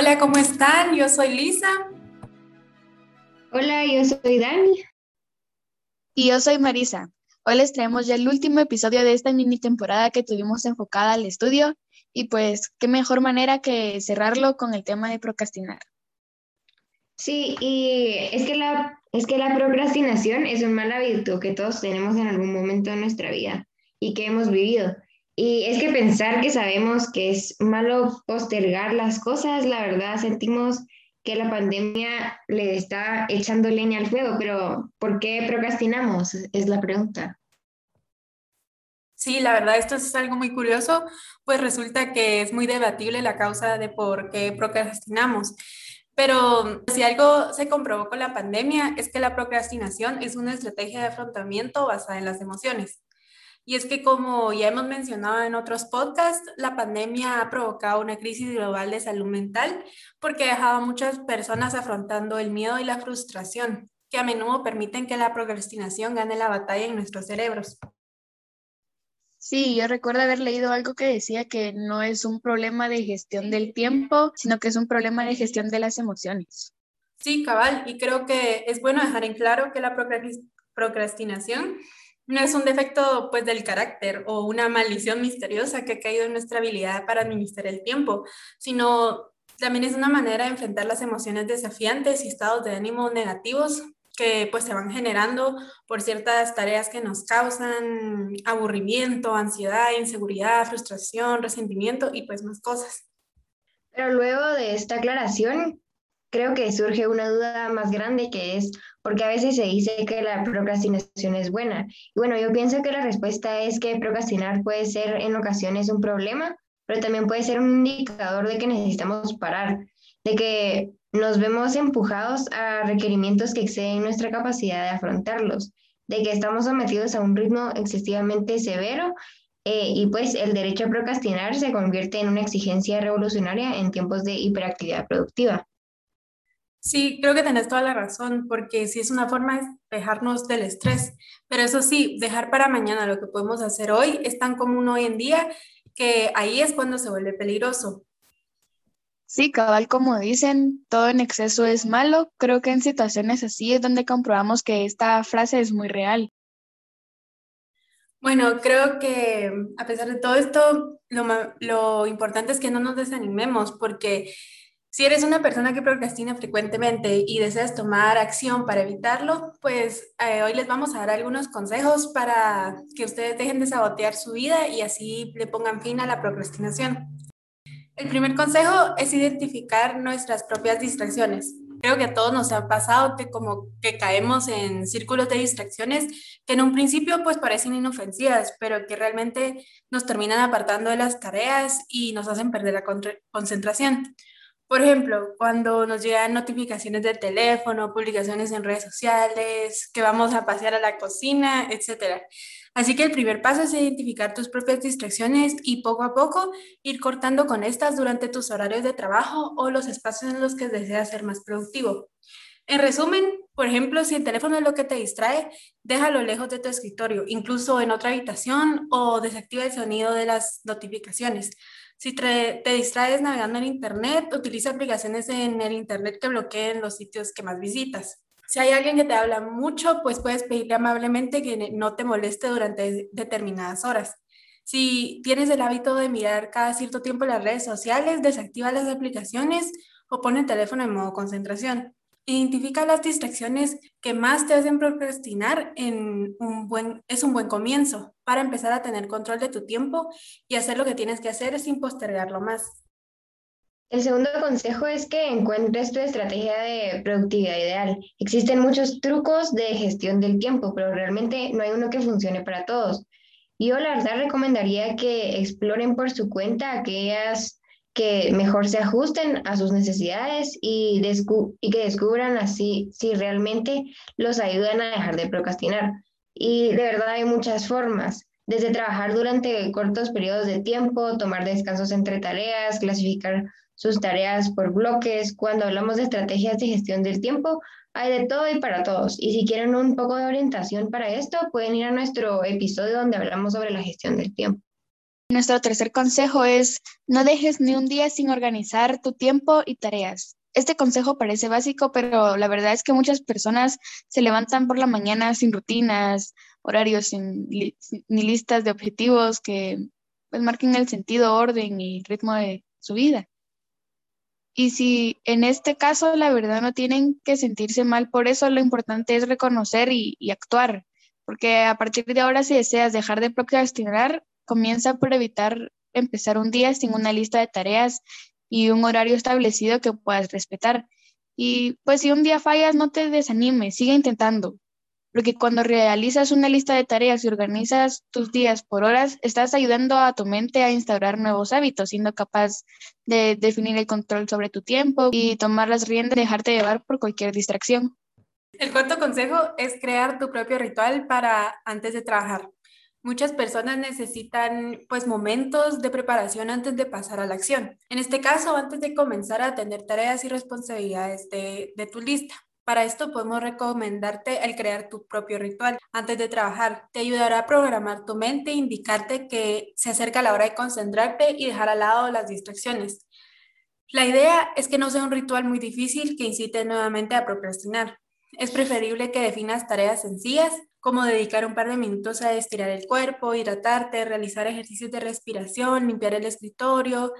Hola, ¿cómo están? Yo soy Lisa. Hola, yo soy Dani. Y yo soy Marisa. Hoy les traemos ya el último episodio de esta mini temporada que tuvimos enfocada al estudio y pues qué mejor manera que cerrarlo con el tema de procrastinar. Sí, y es que la, es que la procrastinación es un mal hábito que todos tenemos en algún momento de nuestra vida y que hemos vivido. Y es que pensar que sabemos que es malo postergar las cosas, la verdad sentimos que la pandemia le está echando leña al fuego, pero ¿por qué procrastinamos? Es la pregunta. Sí, la verdad, esto es algo muy curioso, pues resulta que es muy debatible la causa de por qué procrastinamos. Pero si algo se comprobó con la pandemia es que la procrastinación es una estrategia de afrontamiento basada en las emociones. Y es que como ya hemos mencionado en otros podcasts, la pandemia ha provocado una crisis global de salud mental porque ha dejado a muchas personas afrontando el miedo y la frustración, que a menudo permiten que la procrastinación gane la batalla en nuestros cerebros. Sí, yo recuerdo haber leído algo que decía que no es un problema de gestión del tiempo, sino que es un problema de gestión de las emociones. Sí, cabal, y creo que es bueno dejar en claro que la procrastinación no es un defecto pues del carácter o una maldición misteriosa que ha caído en nuestra habilidad para administrar el tiempo, sino también es una manera de enfrentar las emociones desafiantes y estados de ánimo negativos que pues se van generando por ciertas tareas que nos causan aburrimiento, ansiedad, inseguridad, frustración, resentimiento y pues más cosas. Pero luego de esta aclaración, creo que surge una duda más grande que es, porque a veces se dice que la procrastinación es buena. Y bueno, yo pienso que la respuesta es que procrastinar puede ser en ocasiones un problema, pero también puede ser un indicador de que necesitamos parar, de que nos vemos empujados a requerimientos que exceden nuestra capacidad de afrontarlos, de que estamos sometidos a un ritmo excesivamente severo eh, y pues el derecho a procrastinar se convierte en una exigencia revolucionaria en tiempos de hiperactividad productiva. Sí, creo que tenés toda la razón, porque sí es una forma de despejarnos del estrés, pero eso sí, dejar para mañana lo que podemos hacer hoy es tan común hoy en día que ahí es cuando se vuelve peligroso. Sí, cabal, como dicen, todo en exceso es malo. Creo que en situaciones así es donde comprobamos que esta frase es muy real. Bueno, creo que a pesar de todo esto, lo, lo importante es que no nos desanimemos, porque si eres una persona que procrastina frecuentemente y deseas tomar acción para evitarlo, pues eh, hoy les vamos a dar algunos consejos para que ustedes dejen de sabotear su vida y así le pongan fin a la procrastinación. El primer consejo es identificar nuestras propias distracciones. Creo que a todos nos ha pasado que como que caemos en círculos de distracciones que en un principio pues parecen inofensivas, pero que realmente nos terminan apartando de las tareas y nos hacen perder la concentración. Por ejemplo, cuando nos llegan notificaciones de teléfono, publicaciones en redes sociales, que vamos a pasear a la cocina, etc. Así que el primer paso es identificar tus propias distracciones y poco a poco ir cortando con estas durante tus horarios de trabajo o los espacios en los que deseas ser más productivo. En resumen, por ejemplo, si el teléfono es lo que te distrae, déjalo lejos de tu escritorio, incluso en otra habitación o desactiva el sonido de las notificaciones. Si te, distraes navegando en Internet, utiliza aplicaciones en el Internet que bloqueen los sitios que más visitas. Si hay alguien que te habla mucho, pues puedes pedirle amablemente que no te moleste durante determinadas horas. Si tienes el hábito de mirar cada cierto tiempo las redes sociales, desactiva las aplicaciones o pone el teléfono en modo concentración. Identifica las distracciones que más te hacen procrastinar es un buen comienzo para empezar a tener control de tu tiempo y hacer lo que tienes que hacer sin postergarlo más. El segundo consejo es que encuentres tu estrategia de productividad ideal. Existen muchos trucos de gestión del tiempo, pero realmente no hay uno que funcione para todos. Yo la verdad recomendaría que exploren por su cuenta aquellas que mejor se ajusten a sus necesidades y, que descubran así si realmente los ayudan a dejar de procrastinar. Y de verdad hay muchas formas, desde trabajar durante cortos periodos de tiempo, tomar descansos entre tareas, clasificar sus tareas por bloques. Cuando hablamos de estrategias de gestión del tiempo, hay de todo y para todos. Y si quieren un poco de orientación para esto, pueden ir a nuestro episodio donde hablamos sobre la gestión del tiempo. Nuestro tercer consejo es no dejes ni un día sin organizar tu tiempo y tareas. Este consejo parece básico, pero la verdad es que muchas personas se levantan por la mañana sin rutinas, horarios, ni listas de objetivos que pues, marquen el sentido, orden y ritmo de su vida. Y si en este caso la verdad no tienen que sentirse mal por eso, lo importante es reconocer y, y actuar, porque a partir de ahora si deseas dejar de procrastinar, comienza por evitar empezar un día sin una lista de tareas y un horario establecido que puedas respetar. Y pues si un día fallas, no te desanimes, sigue intentando, porque cuando realizas una lista de tareas y organizas tus días por horas, estás ayudando a tu mente a instaurar nuevos hábitos, siendo capaz de definir el control sobre tu tiempo y tomar las riendas, dejarte llevar por cualquier distracción. El cuarto consejo es crear tu propio ritual para antes de trabajar. Muchas personas necesitan pues momentos de preparación antes de pasar a la acción. En este caso, antes de comenzar a tener tareas y responsabilidades de, de tu lista. Para esto podemos recomendarte el crear tu propio ritual antes de trabajar. Te ayudará a programar tu mente e indicarte que se acerca la hora de concentrarte y dejar al lado las distracciones. La idea es que no sea un ritual muy difícil que incite nuevamente a procrastinar. Es preferible que definas tareas sencillas como dedicar un par de minutos a estirar el cuerpo, hidratarte, realizar ejercicios de respiración, limpiar el escritorio,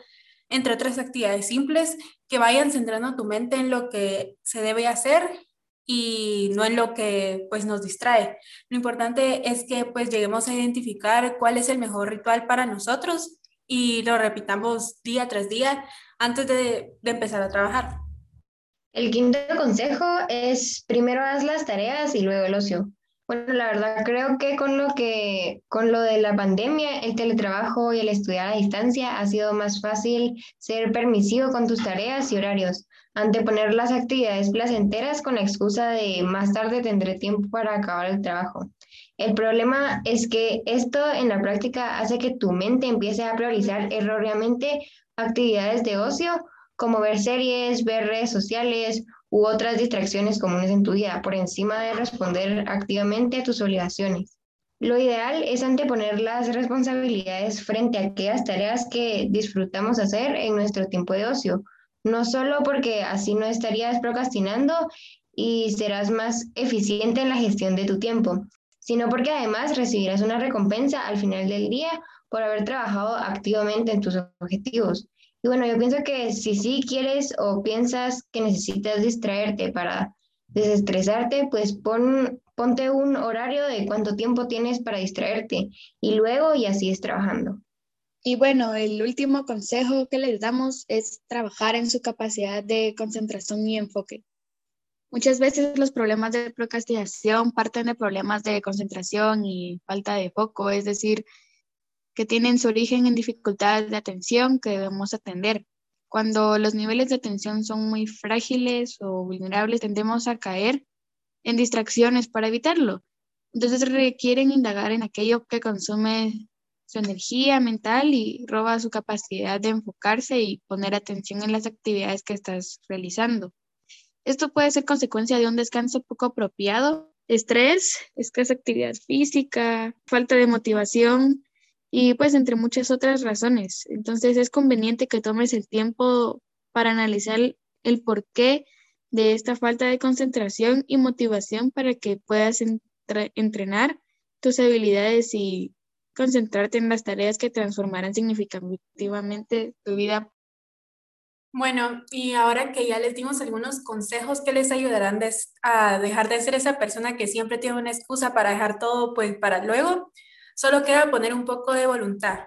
entre otras actividades simples que vayan centrando tu mente en lo que se debe hacer y no en lo que pues nos distrae. Lo importante es que pues lleguemos a identificar cuál es el mejor ritual para nosotros y lo repitamos día tras día antes de, de empezar a trabajar. El quinto consejo es primero haz las tareas y luego el ocio. Bueno, la verdad creo que con lo que con lo de la pandemia, el teletrabajo y el estudiar a distancia ha sido más fácil ser permisivo con tus tareas y horarios, anteponer las actividades placenteras con la excusa de más tarde tendré tiempo para acabar el trabajo. El problema es que esto en la práctica hace que tu mente empiece a priorizar erróneamente actividades de ocio como ver series, ver redes sociales u otras distracciones comunes en tu vida por encima de responder activamente a tus obligaciones. Lo ideal es anteponer las responsabilidades frente a aquellas tareas que disfrutamos hacer en nuestro tiempo de ocio, no solo porque así no estarías procrastinando y serás más eficiente en la gestión de tu tiempo, sino porque además recibirás una recompensa al final del día por haber trabajado activamente en tus objetivos. Y bueno, yo pienso que si sí quieres o piensas que necesitas distraerte para desestresarte, pues pon, ponte un horario de cuánto tiempo tienes para distraerte y luego y así es trabajando. Y bueno, el último consejo que les damos es trabajar en su capacidad de concentración y enfoque. Muchas veces los problemas de procrastinación parten de problemas de concentración y falta de foco, es decir, que tienen su origen en dificultades de atención que debemos atender. Cuando los niveles de atención son muy frágiles o vulnerables, tendemos a caer en distracciones para evitarlo. Entonces requieren indagar en aquello que consume su energía mental y roba su capacidad de enfocarse y poner atención en las actividades que estás realizando. Esto puede ser consecuencia de un descanso poco apropiado, estrés, escasa actividad física, falta de motivación y pues entre muchas otras razones. Entonces es conveniente que tomes el tiempo para analizar el porqué de esta falta de concentración y motivación para que puedas entrenar tus habilidades y concentrarte en las tareas que transformarán significativamente tu vida. Bueno, y ahora que ya les dimos algunos consejos que les ayudarán a dejar de ser esa persona que siempre tiene una excusa para dejar todo pues para luego, Solo queda poner un poco de voluntad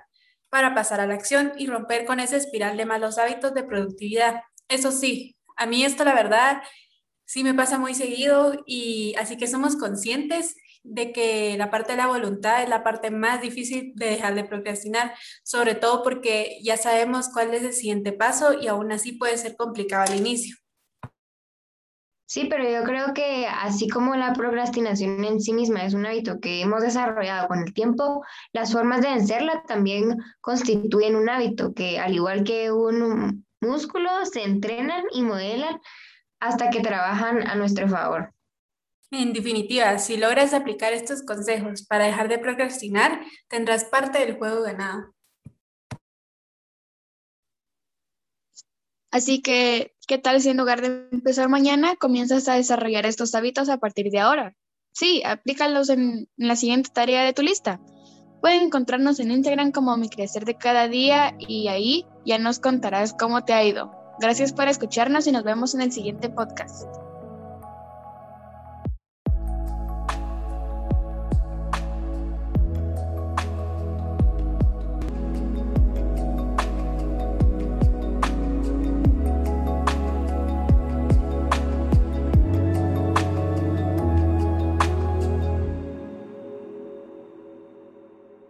para pasar a la acción y romper con esa espiral de malos hábitos de productividad. Eso sí, a mí esto la verdad sí me pasa muy seguido y así que somos conscientes de que la parte de la voluntad es la parte más difícil de dejar de procrastinar, sobre todo porque ya sabemos cuál es el siguiente paso y aún así puede ser complicado al inicio. Sí, pero yo creo que así como la procrastinación en sí misma es un hábito que hemos desarrollado con el tiempo, las formas de vencerla también constituyen un hábito que, al igual que un músculo, se entrenan y modelan hasta que trabajan a nuestro favor. En definitiva, si logras aplicar estos consejos para dejar de procrastinar, tendrás parte del juego ganado. Así que ¿qué tal si en lugar de empezar mañana, comienzas a desarrollar estos hábitos a partir de ahora? Sí, aplícalos en, la siguiente tarea de tu lista. Pueden encontrarnos en Instagram como Mi Crecer de Cada Día y ahí ya nos contarás cómo te ha ido. Gracias por escucharnos y nos vemos en el siguiente podcast.